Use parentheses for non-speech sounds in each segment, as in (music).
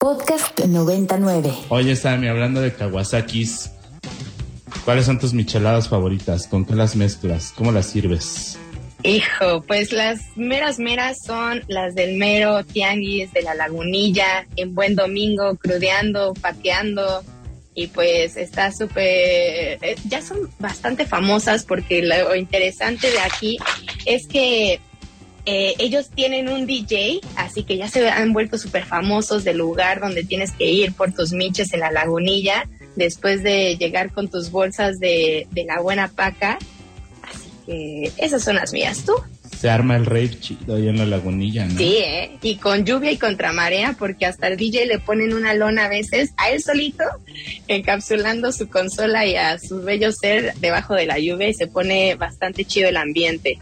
Podcast 99. Oye, Sammy, hablando de Kawasakis, ¿cuáles son tus micheladas favoritas? ¿Con qué las mezclas? ¿Cómo las sirves? Hijo, pues las meras meras son las del mero tianguis de la lagunilla, en buen domingo, crudeando, pateando, y pues está súper, eh, ya son bastante famosas porque lo interesante de aquí es que eh, ellos tienen un DJ, así que ya se han vuelto súper famosos del lugar donde tienes que ir por tus miches en la lagunilla después de llegar con tus bolsas de, de la buena paca. Así que esas son las mías, ¿tú? Se arma el rave chido ahí en la lagunilla, ¿no? Sí, ¿eh? Y con lluvia y contra marea, porque hasta el DJ le ponen una lona a veces a él solito, encapsulando su consola y a su bello ser debajo de la lluvia y se pone bastante chido el ambiente.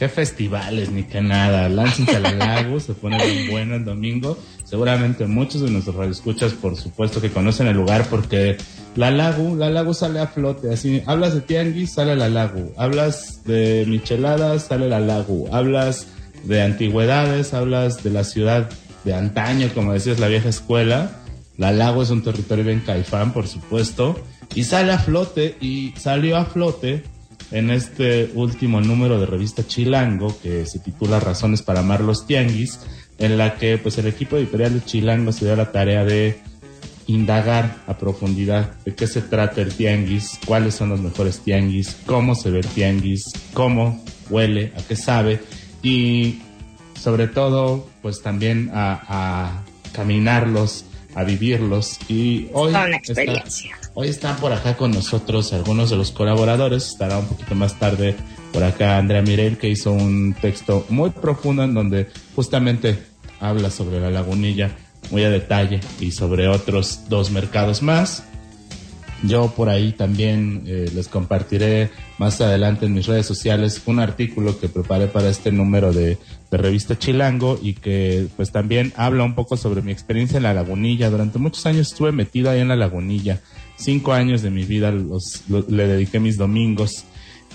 Qué festivales, ni que nada. Láncense al lago, se pone bien bueno el domingo. Seguramente muchos de nuestros radioescuchas, por supuesto, que conocen el lugar porque la lago, la lago sale a flote. Así, hablas de tianguis, sale la lago. Hablas de micheladas, sale la lago. Hablas de antigüedades, hablas de la ciudad de antaño, como decías, la vieja escuela. La lago es un territorio bien caifán, por supuesto. Y sale a flote, y salió a flote en este último número de revista Chilango que se titula Razones para amar los tianguis, en la que pues el equipo editorial de Chilango se dio la tarea de indagar a profundidad de qué se trata el tianguis, cuáles son los mejores tianguis, cómo se ve el tianguis, cómo huele, a qué sabe y sobre todo pues también a, a caminarlos, a vivirlos y hoy una experiencia. Hoy están por acá con nosotros algunos de los colaboradores. Estará un poquito más tarde por acá Andrea Mirel, que hizo un texto muy profundo en donde justamente habla sobre la lagunilla muy a detalle y sobre otros dos mercados más. Yo por ahí también eh, les compartiré más adelante en mis redes sociales un artículo que preparé para este número de, de, revista Chilango y que pues también habla un poco sobre mi experiencia en la lagunilla. Durante muchos años estuve metido ahí en la lagunilla. Cinco años de mi vida los, los, le dediqué mis domingos.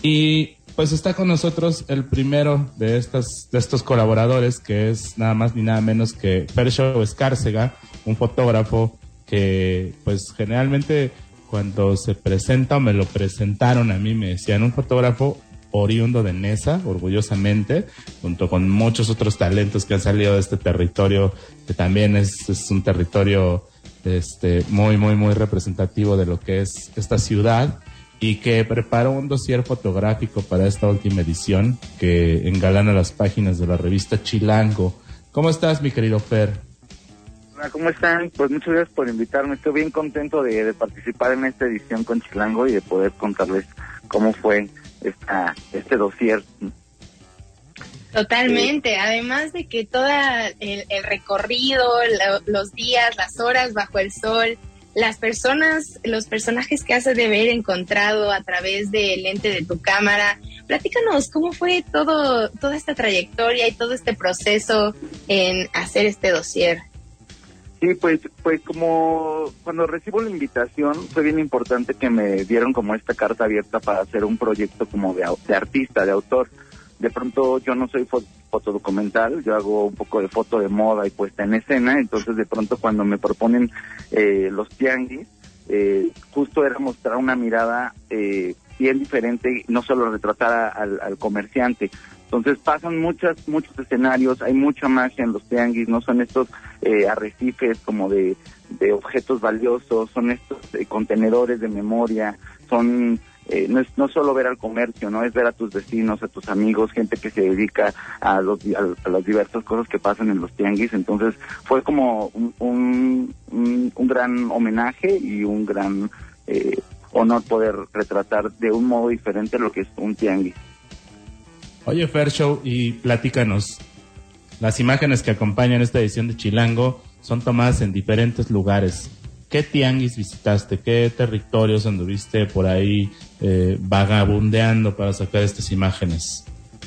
Y pues está con nosotros el primero de, estas, de estos colaboradores que es nada más ni nada menos que Persho Escárcega, un fotógrafo que pues generalmente cuando se presenta o me lo presentaron a mí, me decían un fotógrafo oriundo de Nesa, orgullosamente, junto con muchos otros talentos que han salido de este territorio, que también es, es un territorio este, muy, muy, muy representativo de lo que es esta ciudad y que preparó un dossier fotográfico para esta última edición que engalana las páginas de la revista Chilango. ¿Cómo estás, mi querido Fer? Hola, ¿cómo están? Pues muchas gracias por invitarme. Estoy bien contento de, de, participar en esta edición con Chilango y de poder contarles cómo fue esta, este dossier. Totalmente, además de que todo el, el recorrido, lo, los días, las horas bajo el sol, las personas, los personajes que has de haber encontrado a través del lente de tu cámara. Platícanos cómo fue todo, toda esta trayectoria y todo este proceso en hacer este dossier. Sí, pues, pues como cuando recibo la invitación fue bien importante que me dieron como esta carta abierta para hacer un proyecto como de, artista, de autor. De pronto yo no soy fot fotodocumental, yo hago un poco de foto de moda y puesta en escena, entonces de pronto cuando me proponen eh, los tianguis, eh, justo era mostrar una mirada eh, bien diferente, no solo retratar al comerciante, entonces pasan muchas, muchos escenarios, hay mucha magia en los tianguis, no son estos eh, arrecifes como de, objetos valiosos, son estos eh, contenedores de memoria, son eh, no es no solo ver al comercio, no es ver a tus vecinos, a tus amigos, gente que se dedica a, los, las diversas cosas que pasan en los tianguis. Entonces fue como un, un, un, un gran homenaje y un gran eh, honor poder retratar de un modo diferente lo que es un tianguis. Oye, Fair Show, y platícanos. Las imágenes que acompañan esta edición de Chilango son tomadas en diferentes lugares. ¿Qué tianguis visitaste? ¿Qué territorios anduviste por ahí eh, vagabundeando para sacar estas imágenes?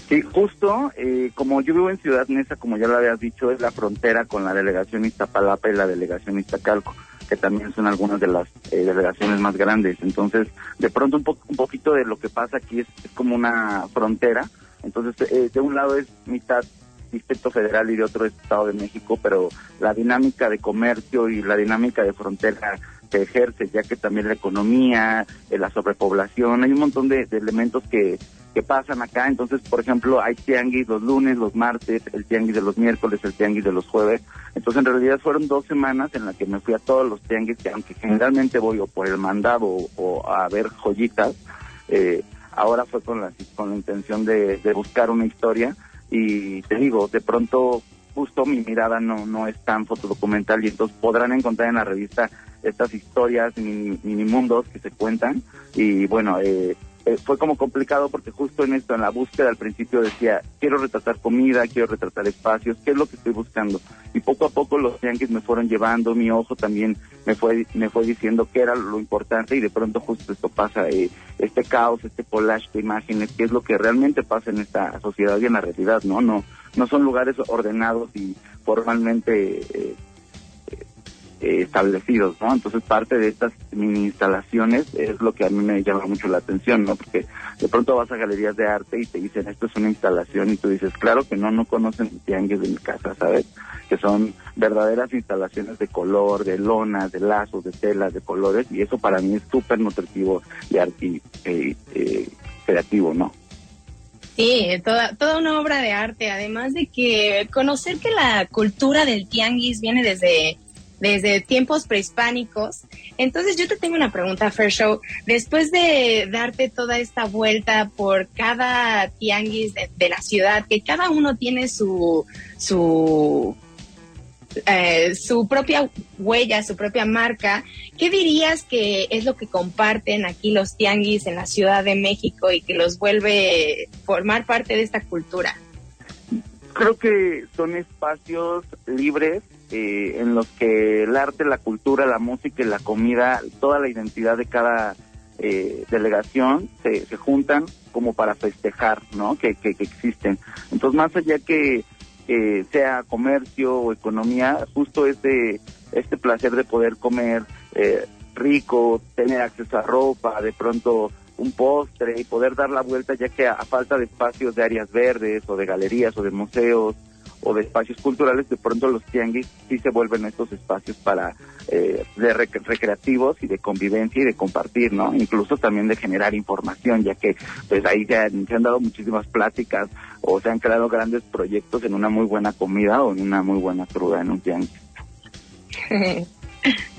Sí, justo, eh, como yo vivo en Ciudad Neza, como ya lo habías dicho, es la frontera con la delegación Iztapalapa y la delegación Iztacalco, que también son algunas de las eh, delegaciones más grandes. Entonces, de pronto un, po un poquito de lo que pasa aquí es, es como una frontera. Entonces, eh, de un lado es mitad Distrito Federal y de otro estado de México, pero la dinámica de comercio y la dinámica de frontera se ejerce, ya que también la economía, eh, la sobrepoblación, hay un montón de, elementos que, que pasan acá. Entonces, por ejemplo, hay tianguis los lunes, los martes, el tianguis de los miércoles, el tianguis de los jueves. Entonces, en realidad fueron dos semanas en las que me fui a todos los tianguis, que aunque generalmente voy o por el mandado o, a ver joyitas, eh, ahora fue con la, con la intención de, de buscar una historia. Y te digo, de pronto justo mi mirada no, no es tan fotodocumental y entonces podrán encontrar en la revista estas historias, mini, mundos que se cuentan. Y bueno, eh, eh, fue como complicado porque justo en esto, en la búsqueda al principio decía, quiero retratar comida, quiero retratar espacios, ¿qué es lo que estoy buscando? Y poco a poco los yankees me fueron llevando, mi ojo también me fue, me fue diciendo qué era lo importante y de pronto justo esto pasa, eh, este caos, este collage de imágenes, qué es lo que realmente pasa en esta sociedad y en la realidad, ¿no? No, no son lugares ordenados y formalmente eh, eh, establecidos, ¿no? Entonces parte de estas mini instalaciones es lo que a mí me llama mucho la atención, ¿no? Porque de pronto vas a galerías de arte y te dicen esto es una instalación y tú dices, claro que no, no conocen tianguis de mi casa, ¿sabes? Que son verdaderas instalaciones de color, de lonas, de lazos, de telas, de colores y eso para mí es súper nutritivo y, eh, eh, creativo, ¿no? Sí, toda, toda una obra de arte, además de que conocer que la cultura del tianguis viene desde desde tiempos prehispánicos. Entonces yo te tengo una pregunta, Fair Show. Después de darte toda esta vuelta por cada tianguis de, la ciudad, que cada uno tiene su, su, eh, su propia huella, su propia marca, ¿qué dirías que es lo que comparten aquí los tianguis en la Ciudad de México y que los vuelve formar parte de esta cultura? Creo que son espacios libres eh, en los que el arte, la cultura, la música y la comida, toda la identidad de cada eh, delegación se, se, juntan como para festejar, ¿no? Que, que, existen. Entonces, más allá que sea comercio o economía, justo este, este placer de poder comer eh, rico, tener acceso a ropa, de pronto un postre y poder dar la vuelta, ya que a falta de espacios de áreas verdes o de galerías o de museos o de espacios culturales, de pronto los tianguis sí se vuelven estos espacios para eh, de recreativos y de convivencia y de compartir, ¿no? Incluso también de generar información, ya que pues ahí se han, se han dado muchísimas pláticas o se han creado grandes proyectos en una muy buena comida o en una muy buena cruda en un tianguis. (laughs)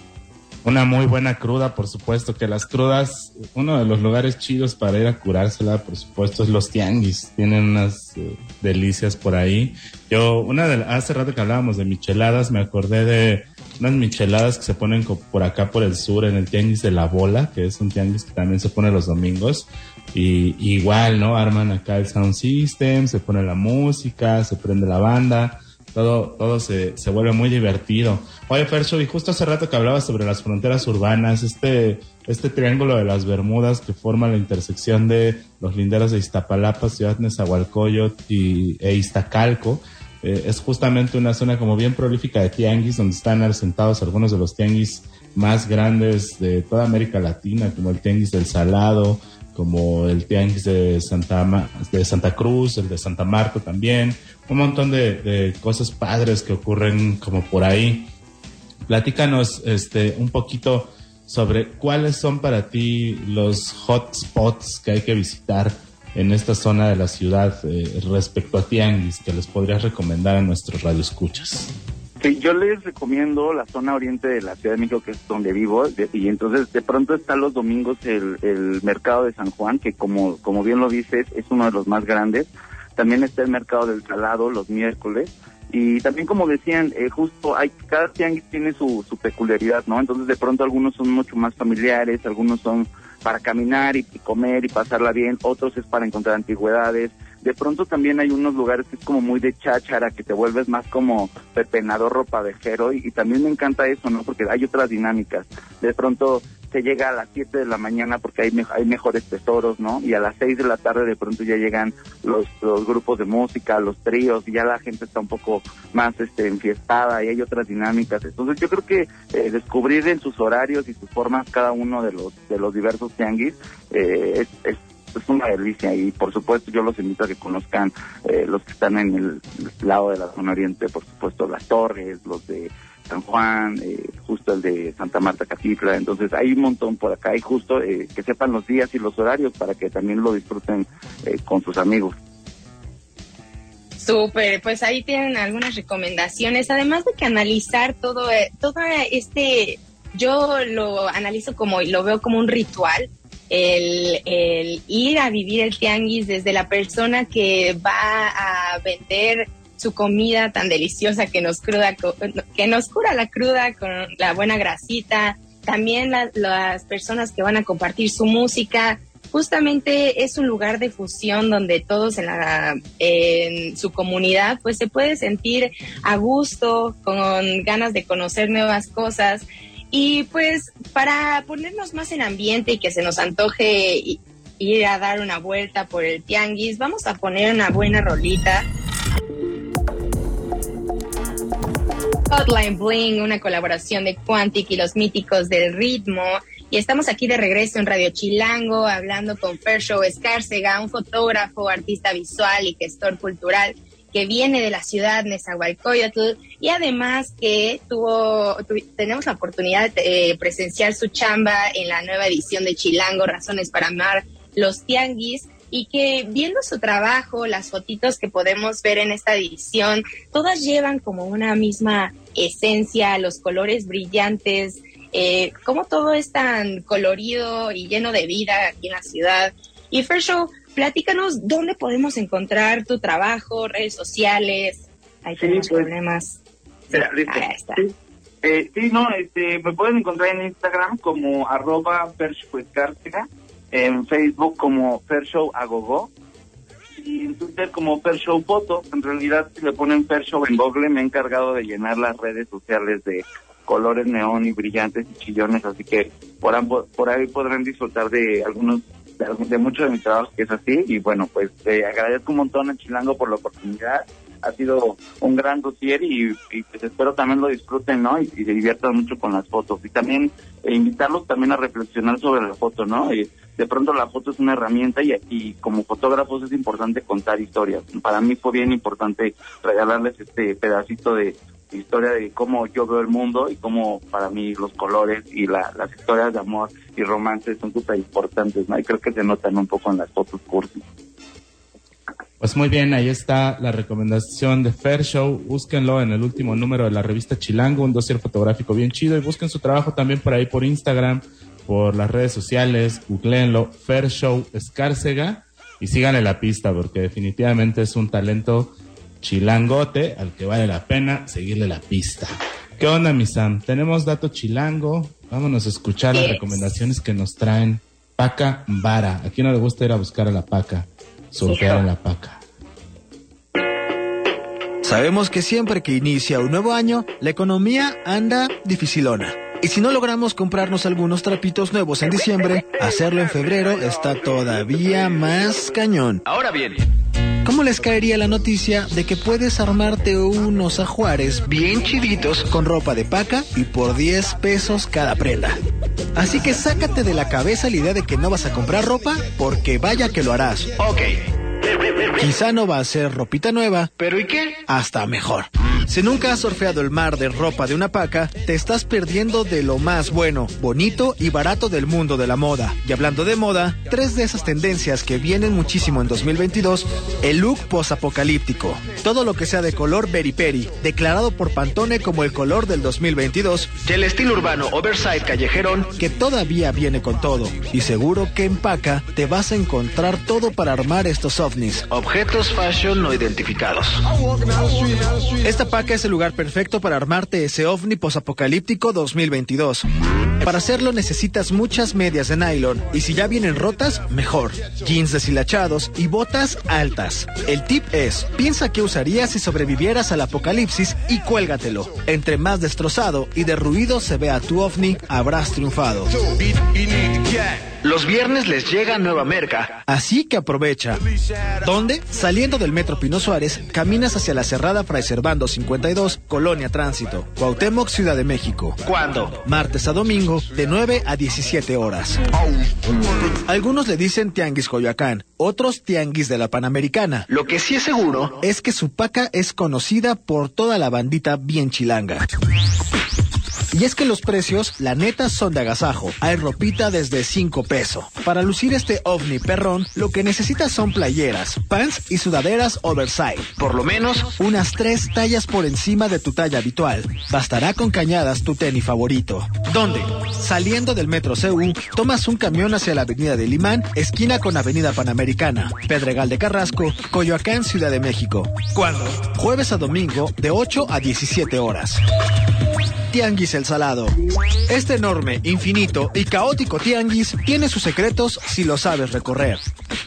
Una muy buena cruda, por supuesto, que las crudas, uno de los lugares chidos para ir a curársela, por supuesto, es los tianguis. Tienen unas eh, delicias por ahí. Yo, una de, hace rato que hablábamos de micheladas, me acordé de unas micheladas que se ponen por acá por el sur, en el tianguis de la bola, que es un tianguis que también se pone los domingos. Y, igual, ¿no? Arman acá el sound system, se pone la música, se prende la banda todo, todo se, se vuelve muy divertido. Oye, Fercho, y justo hace rato que hablabas sobre las fronteras urbanas, este, este triángulo de las Bermudas que forma la intersección de los linderos de Iztapalapa, Ciudad Nezahualcóyotl y, e Iztacalco, eh, es justamente una zona como bien prolífica de tianguis, donde están asentados algunos de los tianguis más grandes de toda América Latina, como el tianguis del Salado, como el tianguis de Santa, de Santa Cruz, el de Santa Marta también, un montón de, cosas padres que ocurren como por ahí. Platícanos este, un poquito sobre cuáles son para ti los hotspots que hay que visitar en esta zona de la ciudad eh, respecto a tianguis que les podrías recomendar a nuestros radioescuchas. Sí, yo les recomiendo la zona oriente de la Ciudad de México, que es donde vivo, y entonces de pronto está los domingos el, el mercado de San Juan, que como, como bien lo dices, es uno de los más grandes. También está el mercado del Salado los miércoles. Y también como decían, eh, justo hay cada tianguis tiene su, su peculiaridad, ¿no? Entonces de pronto algunos son mucho más familiares, algunos son para caminar y comer y pasarla bien, otros es para encontrar antigüedades, de pronto también hay unos lugares que es como muy de cháchara, que te vuelves más como pepenador ropavejero y, y también me encanta eso, ¿no? Porque hay otras dinámicas. De pronto se llega a las 7 de la mañana porque hay, hay mejores tesoros, ¿no? Y a las 6 de la tarde de pronto ya llegan los, los grupos de música, los tríos, y ya la gente está un poco más este, enfiestada y hay otras dinámicas. Entonces yo creo que eh, descubrir en sus horarios y sus formas cada uno de los, de los diversos tianguis eh, es es una delicia y por supuesto yo los invito a que conozcan eh, los que están en el lado de la zona oriente, por supuesto las torres, los de San Juan, eh, justo el de Santa Marta Catitla, entonces hay un montón por acá y justo eh, que sepan los días y los horarios para que también lo disfruten con sus amigos. Súper, pues ahí tienen algunas recomendaciones, además de que analizar todo, todo este, yo lo analizo como, lo veo como un ritual, el, ir a vivir el tianguis desde la persona que va a vender su comida tan deliciosa que nos cruda, que nos cura la cruda con la buena grasita, también las personas que van a compartir su música. Justamente es un lugar de fusión donde todos en, la, en su comunidad pues se puede sentir a gusto, con ganas de conocer nuevas cosas y pues para ponernos más en ambiente y que se nos antoje ir a dar una vuelta por el tianguis, vamos a poner una buena rolita. Hotline Bling, una colaboración de Quantic y los míticos del ritmo. Y estamos aquí de regreso en Radio Chilango hablando con Fershow Escárcega, un fotógrafo, artista visual y gestor cultural que viene de la ciudad Nezahualcóyotl y además que tuvo, tenemos la oportunidad de presenciar su chamba en la nueva edición de Chilango, Razones para Amar los Tianguis, y que viendo su trabajo, las fotitos que podemos ver en esta edición, todas llevan como una misma esencia, los colores brillantes, eh, como todo es tan colorido y lleno de vida aquí en la ciudad. Y First Show, platícanos dónde podemos encontrar tu trabajo, redes sociales. Ahí tenemos pues, problemas. Ahí está. Eh, sí. no, este, me pueden encontrar en Instagram como arroba en Facebook como Agogó y en Twitter como Pershow Foto. En realidad, si le ponen Pershow en Google, me he encargado de llenar las redes sociales de colores neón y brillantes y chillones, así que por, por ahí podrán disfrutar de algunos de, mucho de mi trabajo que es así y bueno pues te agradezco un montón a Chilango por la oportunidad. Ha sido un gran dossier y, pues espero también lo disfruten no y, se diviertan mucho con las fotos. Y también eh, invitarlos también a reflexionar sobre la foto no y de pronto la foto es una herramienta y, y como fotógrafos es importante contar historias para mí fue bien importante regalarles este pedacito de historia de cómo yo veo el mundo y cómo para mí los colores y las historias de amor y romance son súper importantes, ¿no? Y creo que se notan un poco en las fotos cursi. Pues muy bien, ahí está la recomendación de Fair Show. Búsquenlo en el último número de la revista Chilango, un dossier fotográfico bien chido. Y busquen su trabajo también por ahí por Instagram, por las redes sociales. Googleenlo, Fair Show Escárcega. Y síganle la pista porque definitivamente es un talento chilangote al que vale la pena seguirle la pista. ¿Qué onda, mi Sam? Tenemos dato chilango. Vámonos a escuchar las recomendaciones que nos traen Paca Vara. Aquí no le gusta ir a buscar a la paca, surfear a la paca. Sabemos que siempre que inicia un nuevo año, la economía anda dificilona. Y si no logramos comprarnos algunos trapitos nuevos en diciembre, hacerlo en febrero está todavía más cañón. Ahora bien. ¿Cómo les caería la noticia de que puedes armarte unos ajuares bien chiditos con ropa de paca y por 10 pesos cada prenda? Así que sácate de la cabeza la idea de que no vas a comprar ropa porque vaya que lo harás. Ok. Quizá no va a ser ropita nueva, pero ¿y qué? Hasta mejor. Si nunca has surfeado el mar de ropa de una paca, te estás perdiendo de lo más bueno, bonito y barato del mundo de la moda. Y hablando de moda, tres de esas tendencias que vienen muchísimo en 2022, el look posapocalíptico. Todo lo que sea de color berry peri, declarado por Pantone como el color del 2022, y el estilo urbano oversize callejerón, que todavía viene con todo. Y seguro que en paca te vas a encontrar todo para armar estos ovnis, objetos fashion no identificados. Esta Paca es el lugar perfecto para armarte ese ovni posapocalíptico 2022. Para hacerlo necesitas muchas medias de nylon y si ya vienen rotas, mejor. Jeans deshilachados y botas altas. El tip es, piensa qué usarías si sobrevivieras al apocalipsis y cuélgatelo. Entre más destrozado y derruido se vea tu ovni, habrás triunfado. Los viernes les llega nueva merca, así que aprovecha. ¿Dónde? Saliendo del Metro Pino Suárez, caminas hacia la cerrada Fray Servando 50 52, Colonia Tránsito, Cuauhtémoc, Ciudad de México. ¿Cuándo? Martes a domingo, de 9 a 17 horas. Algunos le dicen Tianguis Coyoacán, otros Tianguis de la Panamericana. Lo que sí es seguro es que su paca es conocida por toda la bandita bien chilanga. Y es que los precios, la neta, son de agasajo. Hay ropita desde 5 pesos. Para lucir este ovni perrón, lo que necesitas son playeras, pants y sudaderas oversize. Por lo menos unas 3 tallas por encima de tu talla habitual. Bastará con cañadas tu tenis favorito. ¿Dónde? Saliendo del metro CU, tomas un camión hacia la avenida de Limán, esquina con avenida Panamericana, Pedregal de Carrasco, Coyoacán, Ciudad de México. ¿Cuándo? Jueves a domingo, de 8 a 17 horas. Tianguis El Salado. Este enorme, infinito y caótico tianguis tiene sus secretos si lo sabes recorrer.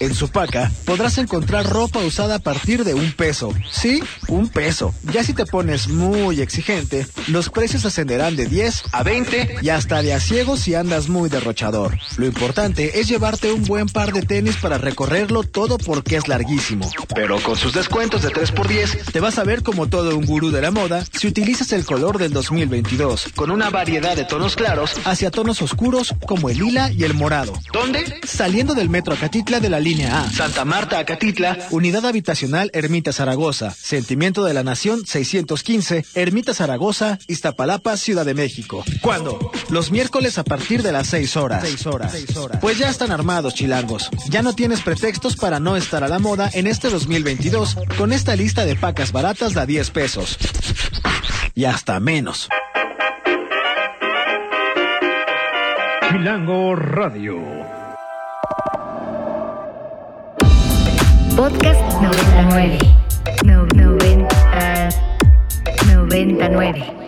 En su paca podrás encontrar ropa usada a partir de un peso. Sí, un peso. Ya si te pones muy exigente, los precios ascenderán de 10 a 20 y hasta de a ciego si andas muy derrochador. Lo importante es llevarte un buen par de tenis para recorrerlo todo porque es larguísimo. Pero con sus descuentos de 3x10, te vas a ver como todo un gurú de la moda si utilizas el color del 2021 con una variedad de tonos claros hacia tonos oscuros como el lila y el morado. ¿Dónde? Saliendo del metro Acatitla de la línea A. Santa Marta Acatitla, Unidad Habitacional Ermita Zaragoza, Sentimiento de la Nación 615, Ermita Zaragoza, Iztapalapa, Ciudad de México. ¿Cuándo? Los miércoles a partir de las 6 horas. 6 horas. 6 horas. Pues ya están armados, chilangos. Ya no tienes pretextos para no estar a la moda en este 2022 con esta lista de pacas baratas de a 10 pesos. Y hasta menos. Chilango Radio. Podcast 99. No, 90. 99.